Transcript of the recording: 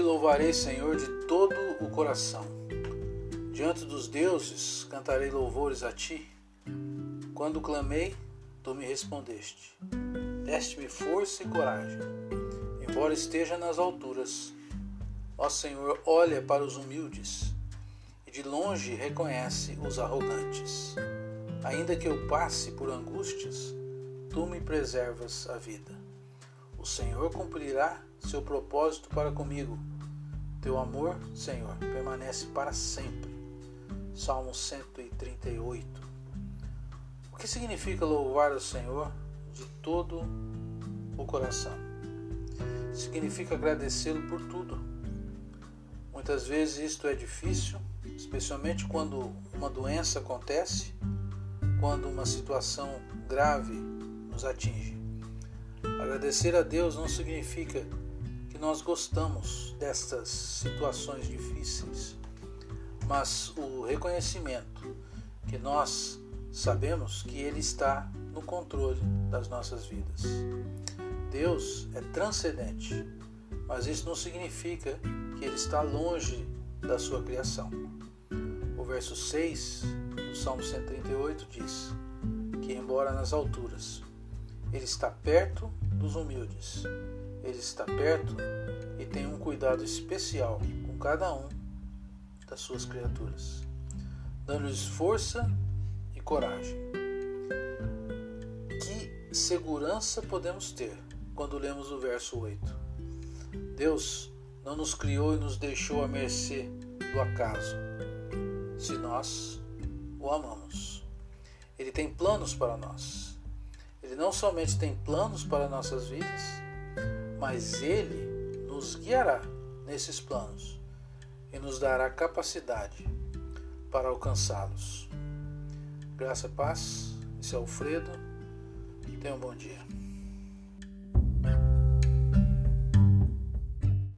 louvarei, Senhor, de todo o coração. Diante dos deuses cantarei louvores a ti. Quando clamei, tu me respondeste. Deste-me força e coragem, embora esteja nas alturas. Ó Senhor, olha para os humildes e de longe reconhece os arrogantes. Ainda que eu passe por angústias, tu me preservas a vida. O Senhor cumprirá seu propósito para comigo. Teu amor, Senhor, permanece para sempre. Salmo 138. O que significa louvar o Senhor de todo o coração? Significa agradecê-lo por tudo. Muitas vezes isto é difícil, especialmente quando uma doença acontece, quando uma situação grave nos atinge. Agradecer a Deus não significa que nós gostamos destas situações difíceis, mas o reconhecimento que nós sabemos que Ele está no controle das nossas vidas. Deus é transcendente, mas isso não significa que Ele está longe da sua criação. O verso 6 do Salmo 138 diz que, embora nas alturas, ele está perto dos humildes. Ele está perto e tem um cuidado especial com cada um das suas criaturas, dando-lhes força e coragem. Que segurança podemos ter quando lemos o verso 8? Deus não nos criou e nos deixou à mercê do acaso, se nós o amamos. Ele tem planos para nós. Ele não somente tem planos para nossas vidas, mas ele nos guiará nesses planos e nos dará capacidade para alcançá-los. Graça e paz. Esse é Alfredo. Tenha um bom dia.